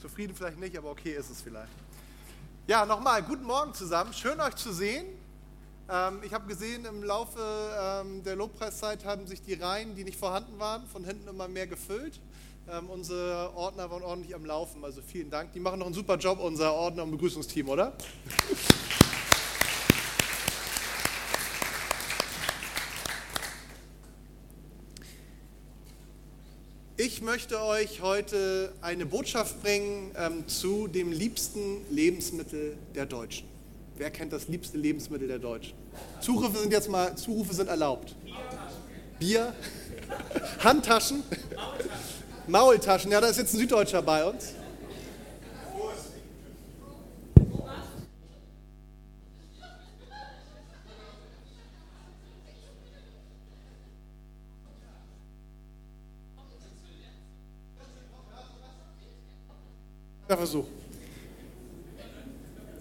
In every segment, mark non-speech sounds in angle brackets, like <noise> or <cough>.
Zufrieden vielleicht nicht, aber okay ist es vielleicht. Ja, nochmal, guten Morgen zusammen. Schön euch zu sehen. Ähm, ich habe gesehen, im Laufe ähm, der Lobpreiszeit haben sich die Reihen, die nicht vorhanden waren, von hinten immer mehr gefüllt. Ähm, unsere Ordner waren ordentlich am Laufen, also vielen Dank. Die machen noch einen super Job, unser Ordner- und Begrüßungsteam, oder? Ich möchte euch heute eine Botschaft bringen ähm, zu dem liebsten Lebensmittel der Deutschen. Wer kennt das liebste Lebensmittel der Deutschen? Zurufe sind jetzt mal, Zurufe sind erlaubt. Bier, Handtaschen, Maultaschen. Ja, da ist jetzt ein Süddeutscher bei uns. Versuch.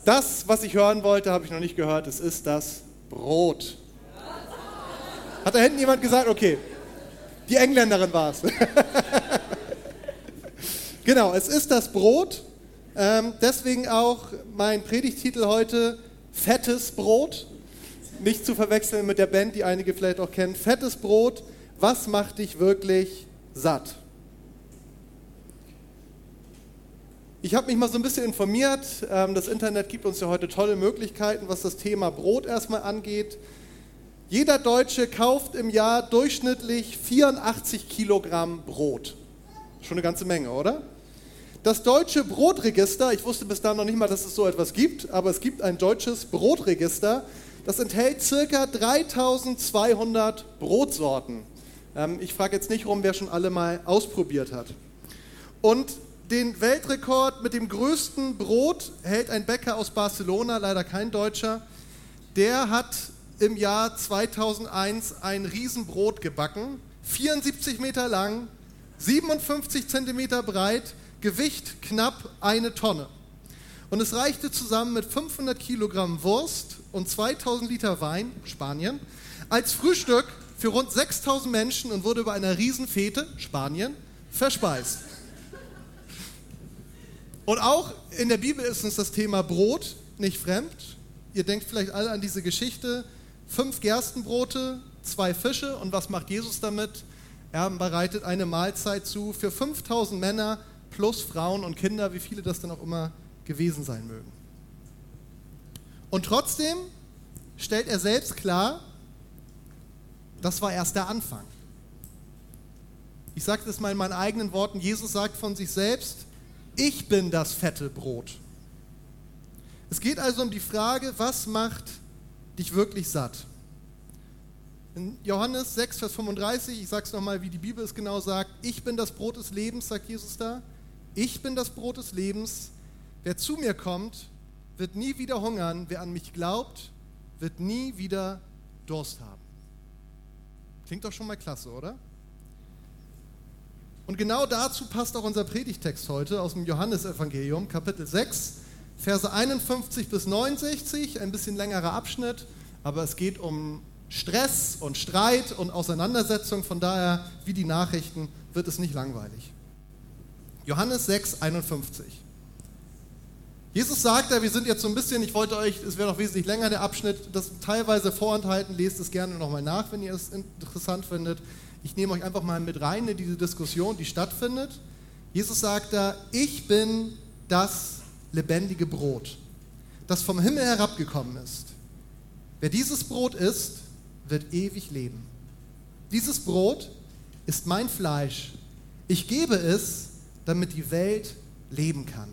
Das, was ich hören wollte, habe ich noch nicht gehört. Es ist das Brot. Hat da hinten jemand gesagt? Okay. Die Engländerin war es. <laughs> genau, es ist das Brot. Ähm, deswegen auch mein Predigtitel heute: Fettes Brot. Nicht zu verwechseln mit der Band, die einige vielleicht auch kennen. Fettes Brot. Was macht dich wirklich satt? Ich habe mich mal so ein bisschen informiert. Ähm, das Internet gibt uns ja heute tolle Möglichkeiten, was das Thema Brot erstmal angeht. Jeder Deutsche kauft im Jahr durchschnittlich 84 Kilogramm Brot. Schon eine ganze Menge, oder? Das deutsche Brotregister, ich wusste bis dahin noch nicht mal, dass es so etwas gibt, aber es gibt ein deutsches Brotregister, das enthält circa 3200 Brotsorten. Ähm, ich frage jetzt nicht rum, wer schon alle mal ausprobiert hat. Und den Weltrekord mit dem größten Brot hält ein Bäcker aus Barcelona, leider kein Deutscher. Der hat im Jahr 2001 ein Riesenbrot gebacken, 74 Meter lang, 57 Zentimeter breit, Gewicht knapp eine Tonne. Und es reichte zusammen mit 500 Kilogramm Wurst und 2000 Liter Wein, Spanien, als Frühstück für rund 6000 Menschen und wurde bei einer Riesenfete, Spanien, verspeist. Und auch in der Bibel ist uns das Thema Brot nicht fremd. Ihr denkt vielleicht alle an diese Geschichte. Fünf Gerstenbrote, zwei Fische und was macht Jesus damit? Er bereitet eine Mahlzeit zu für 5000 Männer plus Frauen und Kinder, wie viele das dann auch immer gewesen sein mögen. Und trotzdem stellt er selbst klar, das war erst der Anfang. Ich sage das mal in meinen eigenen Worten. Jesus sagt von sich selbst, ich bin das fette Brot. Es geht also um die Frage, was macht dich wirklich satt? In Johannes 6, Vers 35, ich sage es nochmal, wie die Bibel es genau sagt, ich bin das Brot des Lebens, sagt Jesus da. Ich bin das Brot des Lebens. Wer zu mir kommt, wird nie wieder hungern. Wer an mich glaubt, wird nie wieder Durst haben. Klingt doch schon mal klasse, oder? Und genau dazu passt auch unser Predigtext heute aus dem Johannesevangelium, Kapitel 6, Verse 51 bis 69, ein bisschen längerer Abschnitt, aber es geht um Stress und Streit und Auseinandersetzung, von daher, wie die Nachrichten, wird es nicht langweilig. Johannes 6, 51. Jesus sagt da, wir sind jetzt so ein bisschen, ich wollte euch, es wäre noch wesentlich länger der Abschnitt, das teilweise vorenthalten, lest es gerne nochmal nach, wenn ihr es interessant findet. Ich nehme euch einfach mal mit rein in diese Diskussion, die stattfindet. Jesus sagt da, ich bin das lebendige Brot, das vom Himmel herabgekommen ist. Wer dieses Brot isst, wird ewig leben. Dieses Brot ist mein Fleisch. Ich gebe es, damit die Welt leben kann.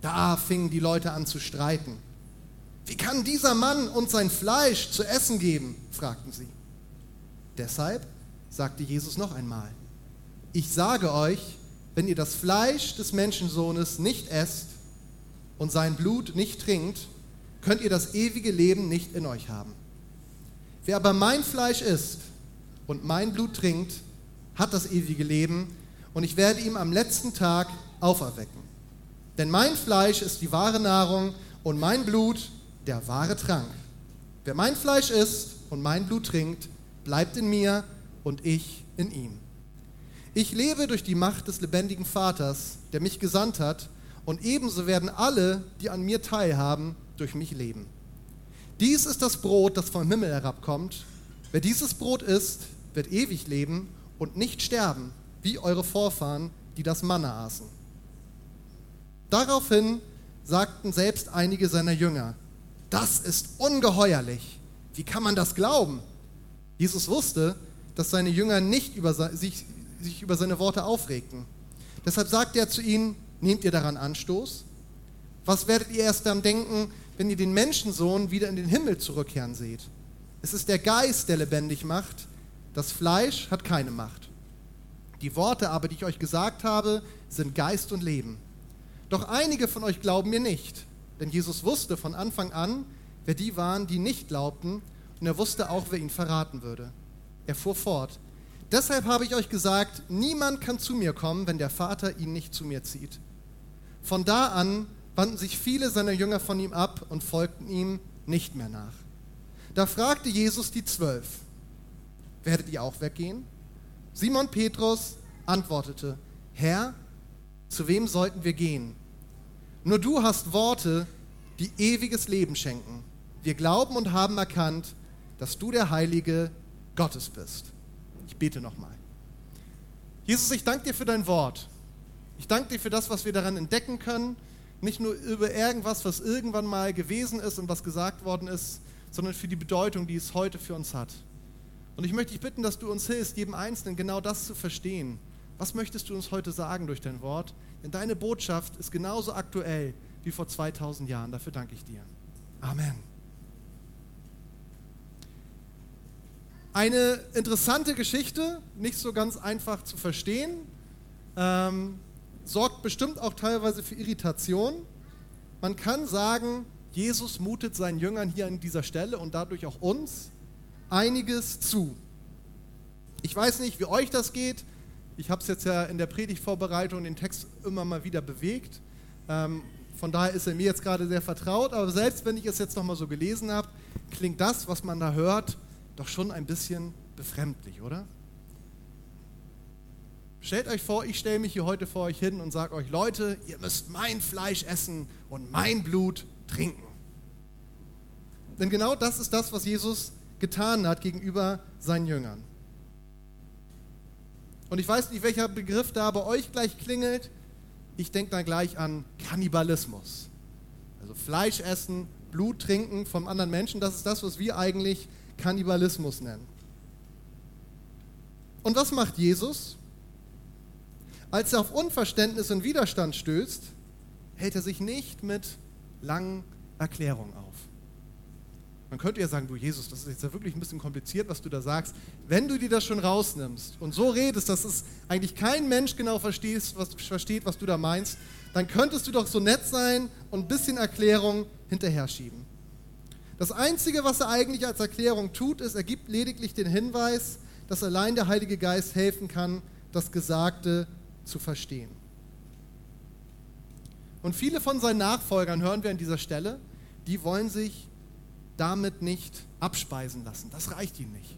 Da fingen die Leute an zu streiten. Wie kann dieser Mann uns sein Fleisch zu essen geben? fragten sie. Deshalb sagte Jesus noch einmal, ich sage euch, wenn ihr das Fleisch des Menschensohnes nicht esst und sein Blut nicht trinkt, könnt ihr das ewige Leben nicht in euch haben. Wer aber mein Fleisch isst und mein Blut trinkt, hat das ewige Leben und ich werde ihm am letzten Tag auferwecken. Denn mein Fleisch ist die wahre Nahrung und mein Blut der wahre Trank. Wer mein Fleisch isst und mein Blut trinkt, bleibt in mir und ich in ihm. Ich lebe durch die Macht des lebendigen Vaters, der mich gesandt hat, und ebenso werden alle, die an mir teilhaben, durch mich leben. Dies ist das Brot, das vom Himmel herabkommt. Wer dieses Brot isst, wird ewig leben und nicht sterben, wie eure Vorfahren, die das Manna aßen. Daraufhin sagten selbst einige seiner Jünger, das ist ungeheuerlich. Wie kann man das glauben? Jesus wusste, dass seine Jünger nicht über sich, sich über seine Worte aufregten. Deshalb sagte er zu ihnen, nehmt ihr daran Anstoß? Was werdet ihr erst dann denken, wenn ihr den Menschensohn wieder in den Himmel zurückkehren seht? Es ist der Geist, der lebendig macht. Das Fleisch hat keine Macht. Die Worte aber, die ich euch gesagt habe, sind Geist und Leben. Doch einige von euch glauben mir nicht, denn Jesus wusste von Anfang an, wer die waren, die nicht glaubten, und er wusste auch, wer ihn verraten würde. Er fuhr fort. Deshalb habe ich euch gesagt, niemand kann zu mir kommen, wenn der Vater ihn nicht zu mir zieht. Von da an wandten sich viele seiner Jünger von ihm ab und folgten ihm nicht mehr nach. Da fragte Jesus die Zwölf, werdet ihr auch weggehen? Simon Petrus antwortete, Herr, zu wem sollten wir gehen? Nur du hast Worte, die ewiges Leben schenken. Wir glauben und haben erkannt, dass du der Heilige Gottes bist. Ich bete nochmal. Jesus, ich danke dir für dein Wort. Ich danke dir für das, was wir daran entdecken können. Nicht nur über irgendwas, was irgendwann mal gewesen ist und was gesagt worden ist, sondern für die Bedeutung, die es heute für uns hat. Und ich möchte dich bitten, dass du uns hilfst, jedem Einzelnen genau das zu verstehen. Was möchtest du uns heute sagen durch dein Wort? Denn deine Botschaft ist genauso aktuell wie vor 2000 Jahren. Dafür danke ich dir. Amen. Eine interessante Geschichte, nicht so ganz einfach zu verstehen, ähm, sorgt bestimmt auch teilweise für Irritation. Man kann sagen, Jesus mutet seinen Jüngern hier an dieser Stelle und dadurch auch uns einiges zu. Ich weiß nicht, wie euch das geht. Ich habe es jetzt ja in der Predigtvorbereitung den Text immer mal wieder bewegt. Ähm, von daher ist er mir jetzt gerade sehr vertraut. Aber selbst wenn ich es jetzt nochmal so gelesen habe, klingt das, was man da hört, doch schon ein bisschen befremdlich, oder? Stellt euch vor, ich stelle mich hier heute vor euch hin und sage euch, Leute, ihr müsst mein Fleisch essen und mein Blut trinken. Denn genau das ist das, was Jesus getan hat gegenüber seinen Jüngern. Und ich weiß nicht, welcher Begriff da bei euch gleich klingelt. Ich denke dann gleich an Kannibalismus. Also Fleisch essen, Blut trinken vom anderen Menschen, das ist das, was wir eigentlich Kannibalismus nennen. Und was macht Jesus? Als er auf Unverständnis und Widerstand stößt, hält er sich nicht mit langen Erklärungen auf. Man könnte ja sagen, du Jesus, das ist jetzt ja wirklich ein bisschen kompliziert, was du da sagst. Wenn du dir das schon rausnimmst und so redest, dass es eigentlich kein Mensch genau versteht, was, versteht, was du da meinst, dann könntest du doch so nett sein und ein bisschen Erklärung hinterher schieben. Das Einzige, was er eigentlich als Erklärung tut, ist, er gibt lediglich den Hinweis, dass allein der Heilige Geist helfen kann, das Gesagte zu verstehen. Und viele von seinen Nachfolgern, hören wir an dieser Stelle, die wollen sich damit nicht abspeisen lassen. Das reicht ihnen nicht.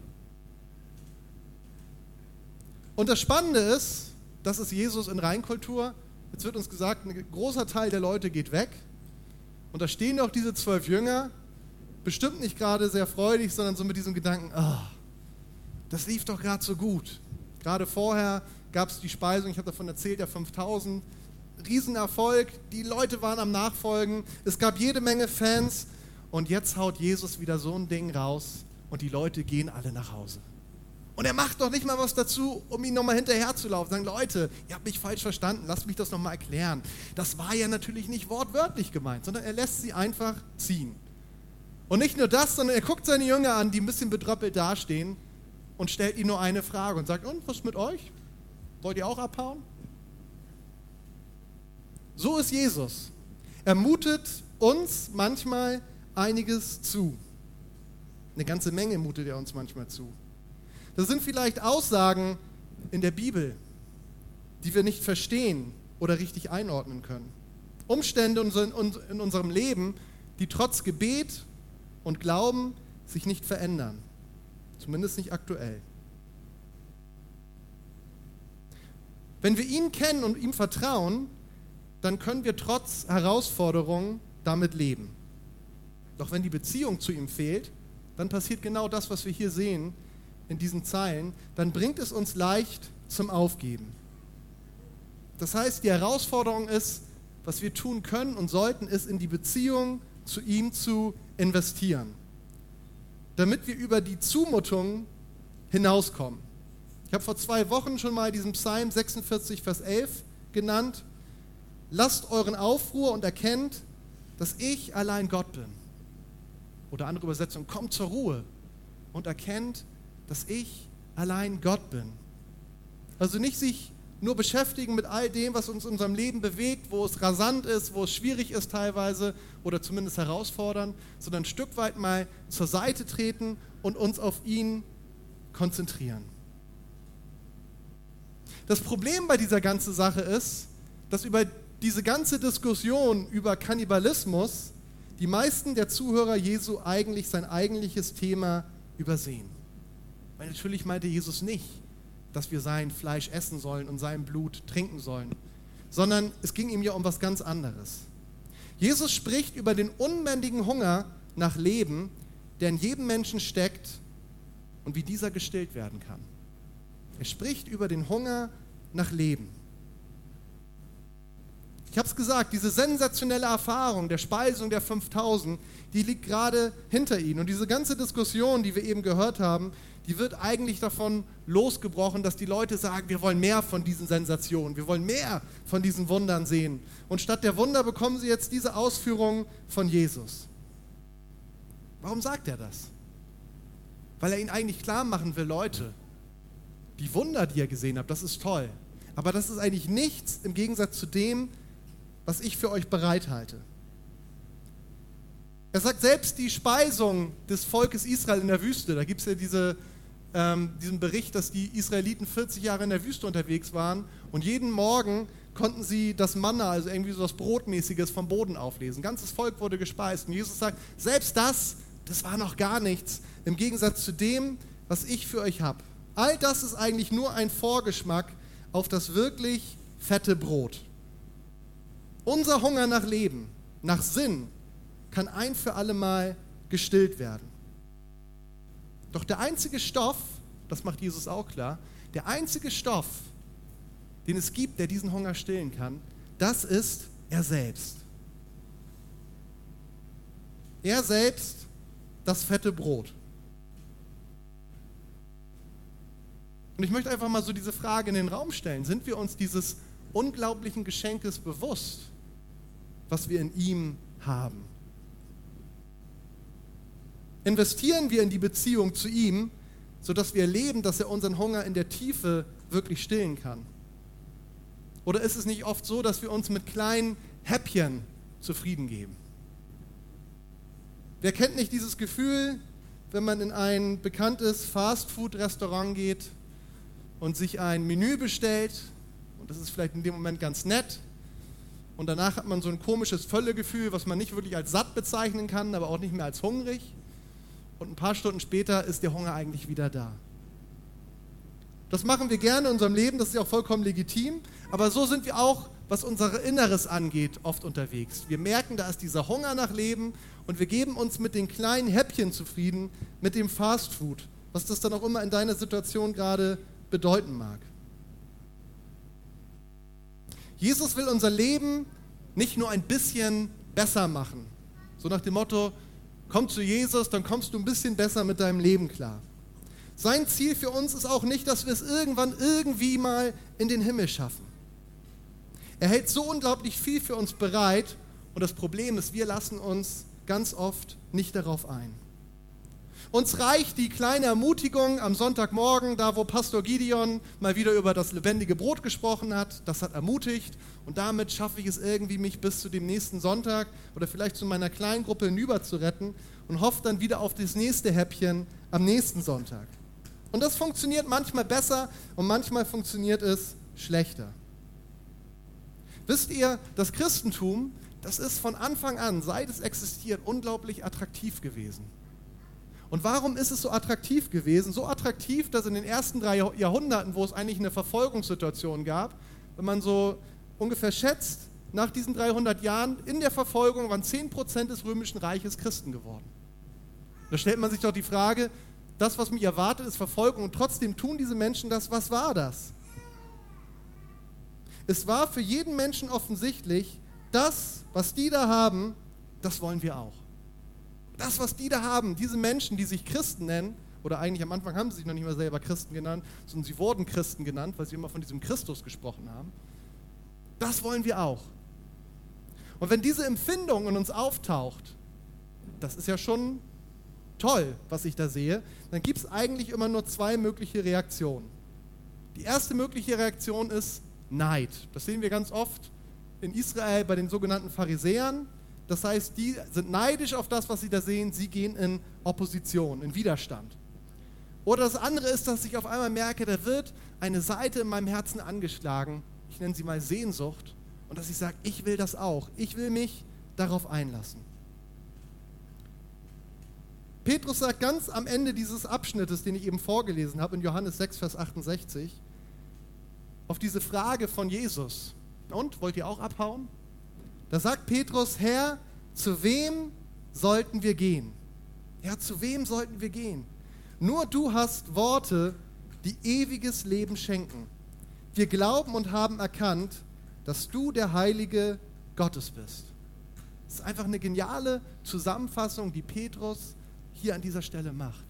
Und das Spannende ist, das ist Jesus in Reinkultur. Jetzt wird uns gesagt, ein großer Teil der Leute geht weg. Und da stehen auch diese zwölf Jünger bestimmt nicht gerade sehr freudig, sondern so mit diesem Gedanken, oh, das lief doch gerade so gut. Gerade vorher gab es die Speisung, ich habe davon erzählt, der 5000. Riesenerfolg, die Leute waren am Nachfolgen, es gab jede Menge Fans und jetzt haut Jesus wieder so ein Ding raus und die Leute gehen alle nach Hause. Und er macht doch nicht mal was dazu, um ihnen nochmal hinterher zu laufen. Sagen, Leute, ihr habt mich falsch verstanden, lasst mich das nochmal erklären. Das war ja natürlich nicht wortwörtlich gemeint, sondern er lässt sie einfach ziehen. Und nicht nur das, sondern er guckt seine Jünger an, die ein bisschen bedröppelt dastehen und stellt ihnen nur eine Frage und sagt, und was ist mit euch? Wollt ihr auch abhauen? So ist Jesus. Er mutet uns manchmal einiges zu. Eine ganze Menge mutet er uns manchmal zu. Das sind vielleicht Aussagen in der Bibel, die wir nicht verstehen oder richtig einordnen können. Umstände in unserem Leben, die trotz Gebet und Glauben sich nicht verändern. Zumindest nicht aktuell. Wenn wir ihn kennen und ihm vertrauen, dann können wir trotz Herausforderungen damit leben. Doch wenn die Beziehung zu ihm fehlt, dann passiert genau das, was wir hier sehen in diesen Zeilen. Dann bringt es uns leicht zum Aufgeben. Das heißt, die Herausforderung ist, was wir tun können und sollten, ist in die Beziehung zu ihm zu investieren, damit wir über die Zumutung hinauskommen. Ich habe vor zwei Wochen schon mal diesen Psalm 46, Vers 11 genannt. Lasst euren Aufruhr und erkennt, dass ich allein Gott bin. Oder andere Übersetzung, kommt zur Ruhe und erkennt, dass ich allein Gott bin. Also nicht sich nur beschäftigen mit all dem, was uns in unserem Leben bewegt, wo es rasant ist, wo es schwierig ist teilweise oder zumindest herausfordern, sondern ein Stück weit mal zur Seite treten und uns auf ihn konzentrieren. Das Problem bei dieser ganzen Sache ist, dass über diese ganze Diskussion über Kannibalismus die meisten der Zuhörer Jesu eigentlich sein eigentliches Thema übersehen. Weil natürlich meinte Jesus nicht, dass wir sein Fleisch essen sollen und sein Blut trinken sollen, sondern es ging ihm ja um was ganz anderes. Jesus spricht über den unbändigen Hunger nach Leben, der in jedem Menschen steckt und wie dieser gestillt werden kann. Er spricht über den Hunger nach Leben. Habe es gesagt, diese sensationelle Erfahrung der Speisung der 5000, die liegt gerade hinter ihnen. Und diese ganze Diskussion, die wir eben gehört haben, die wird eigentlich davon losgebrochen, dass die Leute sagen, wir wollen mehr von diesen Sensationen, wir wollen mehr von diesen Wundern sehen. Und statt der Wunder bekommen sie jetzt diese Ausführungen von Jesus. Warum sagt er das? Weil er ihnen eigentlich klar machen will, Leute, die Wunder, die ihr gesehen habt, das ist toll. Aber das ist eigentlich nichts im Gegensatz zu dem, was ich für euch bereithalte. Er sagt selbst die Speisung des Volkes Israel in der Wüste, da gibt es ja diese ähm, diesem Bericht, dass die Israeliten 40 Jahre in der Wüste unterwegs waren und jeden Morgen konnten sie das Manna, also irgendwie so was Brotmäßiges vom Boden auflesen. Ganzes Volk wurde gespeist. Und Jesus sagt, selbst das, das war noch gar nichts im Gegensatz zu dem, was ich für euch habe. All das ist eigentlich nur ein Vorgeschmack auf das wirklich fette Brot. Unser Hunger nach Leben, nach Sinn, kann ein für alle Mal gestillt werden. Doch der einzige Stoff, das macht Jesus auch klar, der einzige Stoff, den es gibt, der diesen Hunger stillen kann, das ist er selbst. Er selbst, das fette Brot. Und ich möchte einfach mal so diese Frage in den Raum stellen. Sind wir uns dieses unglaublichen Geschenkes bewusst, was wir in ihm haben? investieren wir in die Beziehung zu ihm, sodass wir erleben, dass er unseren Hunger in der Tiefe wirklich stillen kann? Oder ist es nicht oft so, dass wir uns mit kleinen Häppchen zufrieden geben? Wer kennt nicht dieses Gefühl, wenn man in ein bekanntes Fastfood-Restaurant geht und sich ein Menü bestellt, das ist vielleicht in dem Moment ganz nett, und danach hat man so ein komisches Völlegefühl, was man nicht wirklich als satt bezeichnen kann, aber auch nicht mehr als hungrig und ein paar Stunden später ist der Hunger eigentlich wieder da. Das machen wir gerne in unserem Leben, das ist ja auch vollkommen legitim, aber so sind wir auch, was unser Inneres angeht, oft unterwegs. Wir merken, da ist dieser Hunger nach Leben und wir geben uns mit den kleinen Häppchen zufrieden, mit dem Fastfood, was das dann auch immer in deiner Situation gerade bedeuten mag. Jesus will unser Leben nicht nur ein bisschen besser machen, so nach dem Motto, Komm zu Jesus, dann kommst du ein bisschen besser mit deinem Leben klar. Sein Ziel für uns ist auch nicht, dass wir es irgendwann irgendwie mal in den Himmel schaffen. Er hält so unglaublich viel für uns bereit und das Problem ist, wir lassen uns ganz oft nicht darauf ein. Uns reicht die kleine Ermutigung am Sonntagmorgen, da wo Pastor Gideon mal wieder über das lebendige Brot gesprochen hat. Das hat ermutigt und damit schaffe ich es irgendwie, mich bis zu dem nächsten Sonntag oder vielleicht zu meiner kleinen Gruppe hinüber zu retten und hoffe dann wieder auf das nächste Häppchen am nächsten Sonntag. Und das funktioniert manchmal besser und manchmal funktioniert es schlechter. Wisst ihr, das Christentum, das ist von Anfang an, seit es existiert, unglaublich attraktiv gewesen. Und warum ist es so attraktiv gewesen? So attraktiv, dass in den ersten drei Jahrhunderten, wo es eigentlich eine Verfolgungssituation gab, wenn man so ungefähr schätzt, nach diesen 300 Jahren in der Verfolgung waren 10% des römischen Reiches Christen geworden. Da stellt man sich doch die Frage, das, was mich erwartet, ist Verfolgung und trotzdem tun diese Menschen das. Was war das? Es war für jeden Menschen offensichtlich, das, was die da haben, das wollen wir auch. Das, was die da haben, diese Menschen, die sich Christen nennen, oder eigentlich am Anfang haben sie sich noch nicht mal selber Christen genannt, sondern sie wurden Christen genannt, weil sie immer von diesem Christus gesprochen haben. Das wollen wir auch. Und wenn diese Empfindung in uns auftaucht, das ist ja schon toll, was ich da sehe, dann gibt es eigentlich immer nur zwei mögliche Reaktionen. Die erste mögliche Reaktion ist Neid. Das sehen wir ganz oft in Israel bei den sogenannten Pharisäern. Das heißt, die sind neidisch auf das, was sie da sehen. Sie gehen in Opposition, in Widerstand. Oder das andere ist, dass ich auf einmal merke, da wird eine Seite in meinem Herzen angeschlagen. Ich nenne sie mal Sehnsucht. Und dass ich sage, ich will das auch. Ich will mich darauf einlassen. Petrus sagt ganz am Ende dieses Abschnittes, den ich eben vorgelesen habe, in Johannes 6, Vers 68, auf diese Frage von Jesus. Und, wollt ihr auch abhauen? Da sagt Petrus, Herr, zu wem sollten wir gehen? Herr, zu wem sollten wir gehen? Nur du hast Worte, die ewiges Leben schenken. Wir glauben und haben erkannt, dass du der Heilige Gottes bist. Das ist einfach eine geniale Zusammenfassung, die Petrus hier an dieser Stelle macht.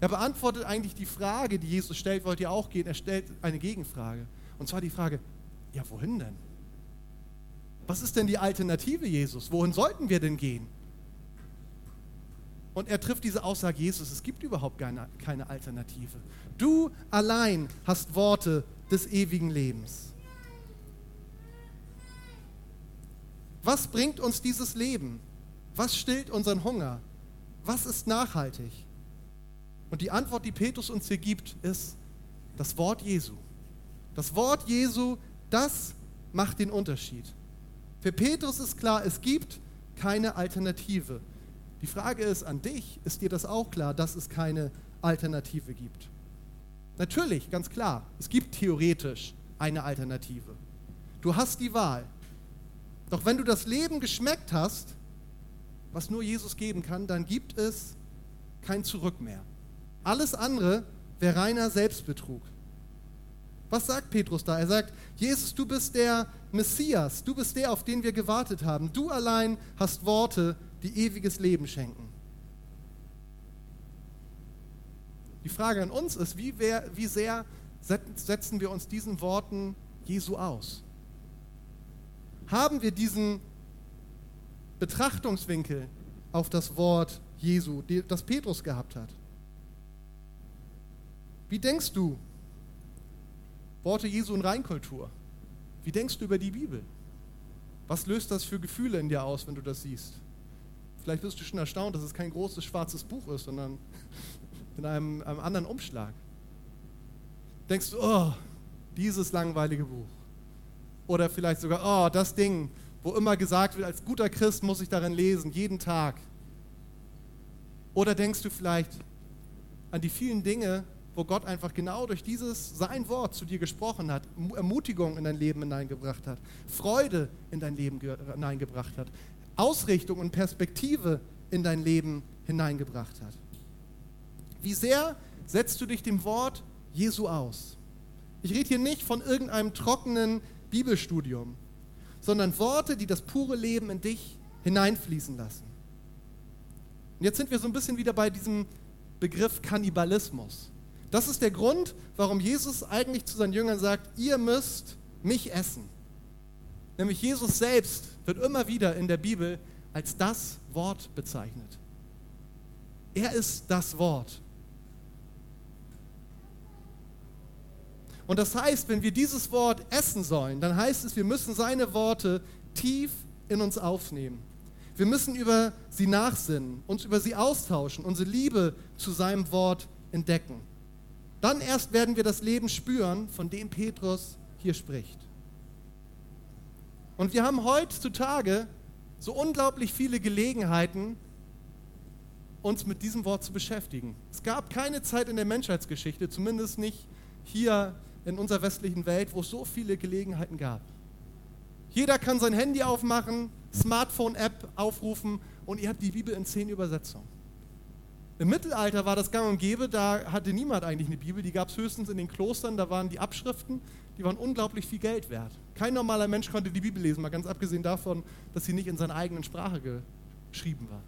Er beantwortet eigentlich die Frage, die Jesus stellt, wollt ihr auch gehen? Er stellt eine Gegenfrage. Und zwar die Frage, ja, wohin denn? Was ist denn die Alternative, Jesus? Wohin sollten wir denn gehen? Und er trifft diese Aussage, Jesus, es gibt überhaupt keine, Alternative. Du allein hast Worte des ewigen Lebens. Was bringt uns dieses Leben? Was stillt unseren Hunger? Was ist nachhaltig? Und die Antwort, die Petrus uns hier gibt, ist das Wort Jesu. Das Wort Jesu, das macht den Unterschied. Für Petrus ist klar, es gibt keine Alternative. Die Frage ist an dich, ist dir das auch klar, dass es keine Alternative gibt? Natürlich, ganz klar, es gibt theoretisch eine Alternative. Du hast die Wahl. Doch wenn du das Leben geschmeckt hast, was nur Jesus geben kann, dann gibt es kein Zurück mehr. Alles andere wäre reiner Selbstbetrug. Was sagt Petrus da? Er sagt, Jesus, du bist der Messias, du bist der, auf den wir gewartet haben. Du allein hast Worte, die ewiges Leben schenken. Die Frage an uns ist, wie, wer, wie sehr setzen wir uns diesen Worten Jesu aus? Haben wir diesen Betrachtungswinkel auf das Wort Jesu, das Petrus gehabt hat? Wie denkst du? Worte Jesu in Reinkultur. Wie denkst du über die Bibel? Was löst das für Gefühle in dir aus, wenn du das siehst? Vielleicht bist du schon erstaunt, dass es kein großes schwarzes Buch ist, sondern <laughs> in einem, einem anderen Umschlag. Denkst du, oh, dieses langweilige Buch. Oder vielleicht sogar, oh, das Ding, wo immer gesagt wird, als guter Christ muss ich darin lesen, jeden Tag. Oder denkst du vielleicht an die vielen Dinge, wo Gott einfach genau durch dieses sein Wort zu dir gesprochen hat, Ermutigung in dein Leben hineingebracht hat, Freude in dein Leben hineingebracht hat, Ausrichtung und Perspektive in dein Leben hineingebracht hat. Wie sehr setzt du dich dem Wort Jesu aus? Ich rede hier nicht von irgendeinem trockenen Bibelstudium, sondern Worte, die das pure Leben in dich hineinfließen lassen. Und jetzt sind wir so ein bisschen wieder bei diesem Begriff Kannibalismus. Das ist der Grund, warum Jesus eigentlich zu seinen Jüngern sagt, ihr müsst mich essen. Nämlich Jesus selbst wird immer wieder in der Bibel als das Wort bezeichnet. Er ist das Wort. Und das heißt, wenn wir dieses Wort essen sollen, dann heißt es, wir müssen seine Worte tief in uns aufnehmen. Wir müssen über sie nachsinnen, uns über sie austauschen, unsere Liebe zu seinem Wort entdecken. Dann erst werden wir das Leben spüren, von dem Petrus hier spricht. Und wir haben heutzutage so unglaublich viele Gelegenheiten, uns mit diesem Wort zu beschäftigen. Es gab keine Zeit in der Menschheitsgeschichte, zumindest nicht hier in unserer westlichen Welt, wo es so viele Gelegenheiten gab. Jeder kann sein Handy aufmachen, Smartphone-App aufrufen und ihr habt die Bibel in zehn Übersetzungen. Im Mittelalter war das gang und gäbe, da hatte niemand eigentlich eine Bibel, die gab es höchstens in den Klostern, da waren die Abschriften, die waren unglaublich viel Geld wert. Kein normaler Mensch konnte die Bibel lesen, mal ganz abgesehen davon, dass sie nicht in seiner eigenen Sprache geschrieben war.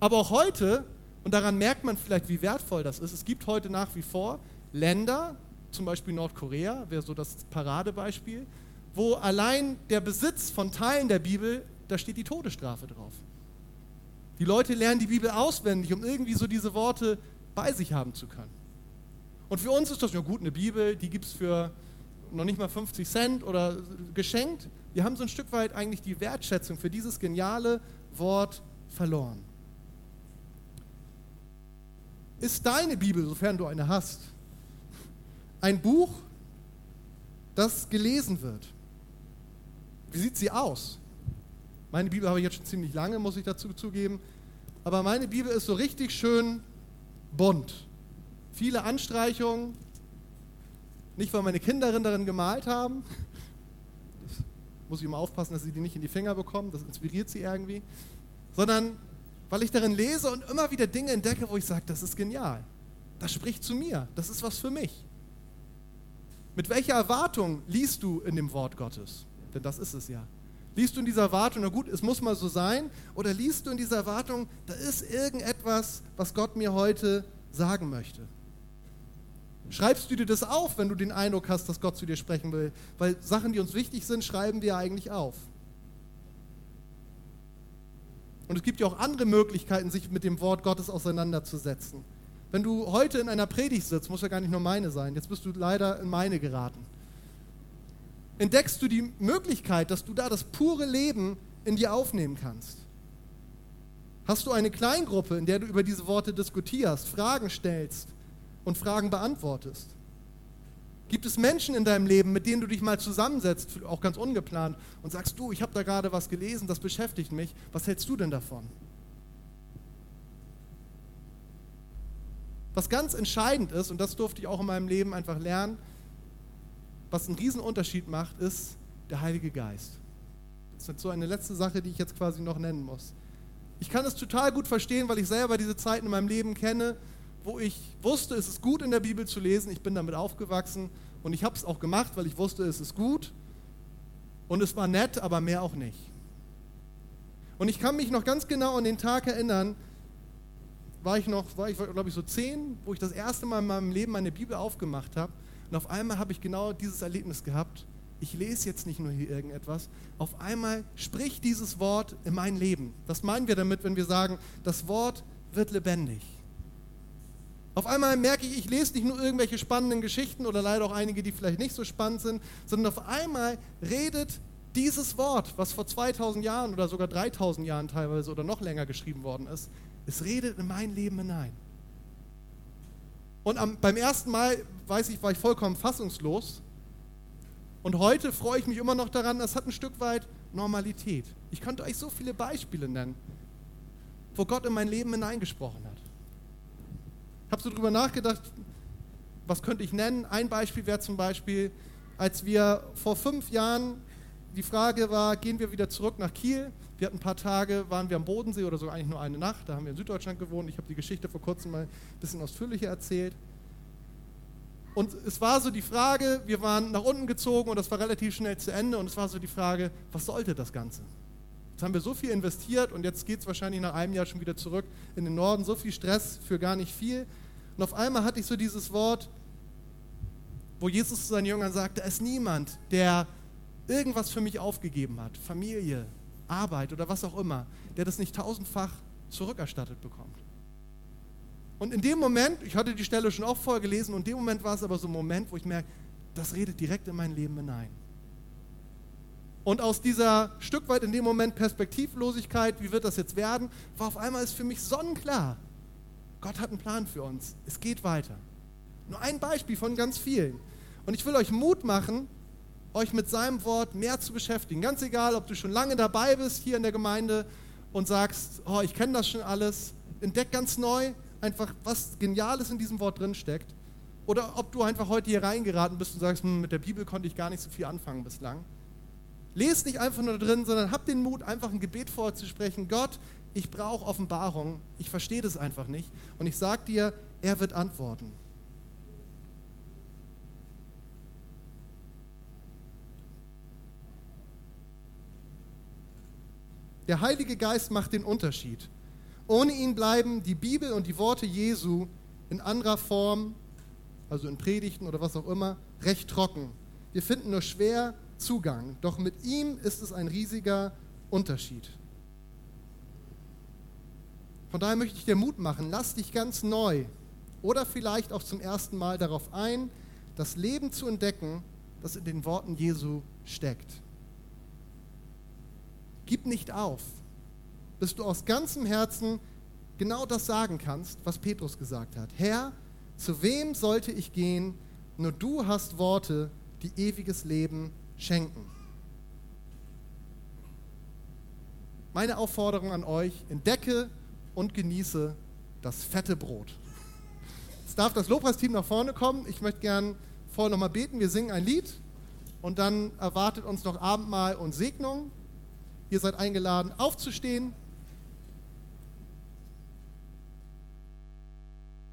Aber auch heute, und daran merkt man vielleicht, wie wertvoll das ist, es gibt heute nach wie vor Länder, zum Beispiel Nordkorea, wäre so das Paradebeispiel, wo allein der Besitz von Teilen der Bibel, da steht die Todesstrafe drauf. Die Leute lernen die Bibel auswendig, um irgendwie so diese Worte bei sich haben zu können. Und für uns ist das ja gut, eine Bibel, die gibt es für noch nicht mal 50 Cent oder geschenkt. Wir haben so ein Stück weit eigentlich die Wertschätzung für dieses geniale Wort verloren. Ist deine Bibel, sofern du eine hast, ein Buch, das gelesen wird? Wie sieht sie aus? Meine Bibel habe ich jetzt schon ziemlich lange, muss ich dazu zugeben. Aber meine Bibel ist so richtig schön bunt. Viele Anstreichungen. Nicht, weil meine Kinder darin gemalt haben. Das muss ich immer aufpassen, dass sie die nicht in die Finger bekommen. Das inspiriert sie irgendwie. Sondern weil ich darin lese und immer wieder Dinge entdecke, wo ich sage, das ist genial. Das spricht zu mir. Das ist was für mich. Mit welcher Erwartung liest du in dem Wort Gottes? Denn das ist es ja. Liest du in dieser Erwartung, na gut, es muss mal so sein, oder liest du in dieser Erwartung, da ist irgendetwas, was Gott mir heute sagen möchte? Schreibst du dir das auf, wenn du den Eindruck hast, dass Gott zu dir sprechen will? Weil Sachen, die uns wichtig sind, schreiben wir eigentlich auf. Und es gibt ja auch andere Möglichkeiten, sich mit dem Wort Gottes auseinanderzusetzen. Wenn du heute in einer Predigt sitzt, muss ja gar nicht nur meine sein, jetzt bist du leider in meine geraten entdeckst du die Möglichkeit, dass du da das pure Leben in dir aufnehmen kannst. Hast du eine Kleingruppe, in der du über diese Worte diskutierst, Fragen stellst und Fragen beantwortest? Gibt es Menschen in deinem Leben, mit denen du dich mal zusammensetzt, auch ganz ungeplant, und sagst, du, ich habe da gerade was gelesen, das beschäftigt mich, was hältst du denn davon? Was ganz entscheidend ist, und das durfte ich auch in meinem Leben einfach lernen, was einen riesen Unterschied macht, ist der Heilige Geist. Das ist so eine letzte Sache, die ich jetzt quasi noch nennen muss. Ich kann es total gut verstehen, weil ich selber diese Zeiten in meinem Leben kenne, wo ich wusste, es ist gut in der Bibel zu lesen. Ich bin damit aufgewachsen und ich habe es auch gemacht, weil ich wusste, es ist gut. Und es war nett, aber mehr auch nicht. Und ich kann mich noch ganz genau an den Tag erinnern, war ich noch, war ich glaube ich so zehn, wo ich das erste Mal in meinem Leben meine Bibel aufgemacht habe und auf einmal habe ich genau dieses Erlebnis gehabt. Ich lese jetzt nicht nur hier irgendetwas. Auf einmal spricht dieses Wort in mein Leben. Was meinen wir damit, wenn wir sagen, das Wort wird lebendig? Auf einmal merke ich, ich lese nicht nur irgendwelche spannenden Geschichten oder leider auch einige, die vielleicht nicht so spannend sind, sondern auf einmal redet dieses Wort, was vor 2000 Jahren oder sogar 3000 Jahren teilweise oder noch länger geschrieben worden ist, es redet in mein Leben hinein. Und am, beim ersten Mal, weiß ich, war ich vollkommen fassungslos. Und heute freue ich mich immer noch daran, das hat ein Stück weit Normalität. Ich könnte euch so viele Beispiele nennen, wo Gott in mein Leben hineingesprochen hat. Ich habe so drüber nachgedacht, was könnte ich nennen? Ein Beispiel wäre zum Beispiel, als wir vor fünf Jahren, die Frage war, gehen wir wieder zurück nach Kiel? Wir hatten ein paar Tage, waren wir am Bodensee oder so eigentlich nur eine Nacht. Da haben wir in Süddeutschland gewohnt. Ich habe die Geschichte vor kurzem mal ein bisschen ausführlicher erzählt. Und es war so die Frage, wir waren nach unten gezogen und das war relativ schnell zu Ende. Und es war so die Frage, was sollte das Ganze? Jetzt haben wir so viel investiert und jetzt geht es wahrscheinlich nach einem Jahr schon wieder zurück in den Norden. So viel Stress für gar nicht viel. Und auf einmal hatte ich so dieses Wort, wo Jesus zu seinen Jüngern sagte, es ist niemand, der irgendwas für mich aufgegeben hat. Familie, Arbeit oder was auch immer, der das nicht tausendfach zurückerstattet bekommt. Und in dem Moment, ich hatte die Stelle schon oft vorher gelesen, und in dem Moment war es aber so ein Moment, wo ich merke, das redet direkt in mein Leben hinein. Und aus dieser Stück weit in dem Moment Perspektivlosigkeit, wie wird das jetzt werden, war auf einmal ist für mich sonnenklar. Gott hat einen Plan für uns. Es geht weiter. Nur ein Beispiel von ganz vielen. Und ich will euch Mut machen, euch mit seinem Wort mehr zu beschäftigen. Ganz egal, ob du schon lange dabei bist hier in der Gemeinde und sagst, oh, ich kenne das schon alles. Entdeck ganz neu einfach, was Geniales in diesem Wort drin steckt. oder ob du einfach heute hier reingeraten bist und sagst, hm, mit der Bibel konnte ich gar nicht so viel anfangen bislang. Lest nicht einfach nur drin, sondern hab den Mut, einfach ein Gebet vorzusprechen. Gott, ich brauche Offenbarung, ich verstehe das einfach nicht. Und ich sage dir, er wird antworten. Der Heilige Geist macht den Unterschied. Ohne ihn bleiben die Bibel und die Worte Jesu in anderer Form, also in Predigten oder was auch immer, recht trocken. Wir finden nur schwer Zugang, doch mit ihm ist es ein riesiger Unterschied. Von daher möchte ich dir Mut machen, lass dich ganz neu oder vielleicht auch zum ersten Mal darauf ein, das Leben zu entdecken, das in den Worten Jesu steckt. Gib nicht auf, bis du aus ganzem Herzen genau das sagen kannst, was Petrus gesagt hat. Herr, zu wem sollte ich gehen? Nur du hast Worte, die ewiges Leben schenken. Meine Aufforderung an euch, entdecke und genieße das fette Brot. Jetzt darf das Lobpreisteam nach vorne kommen. Ich möchte gern vorher nochmal beten. Wir singen ein Lied und dann erwartet uns noch Abendmahl und Segnung. Ihr seid eingeladen, aufzustehen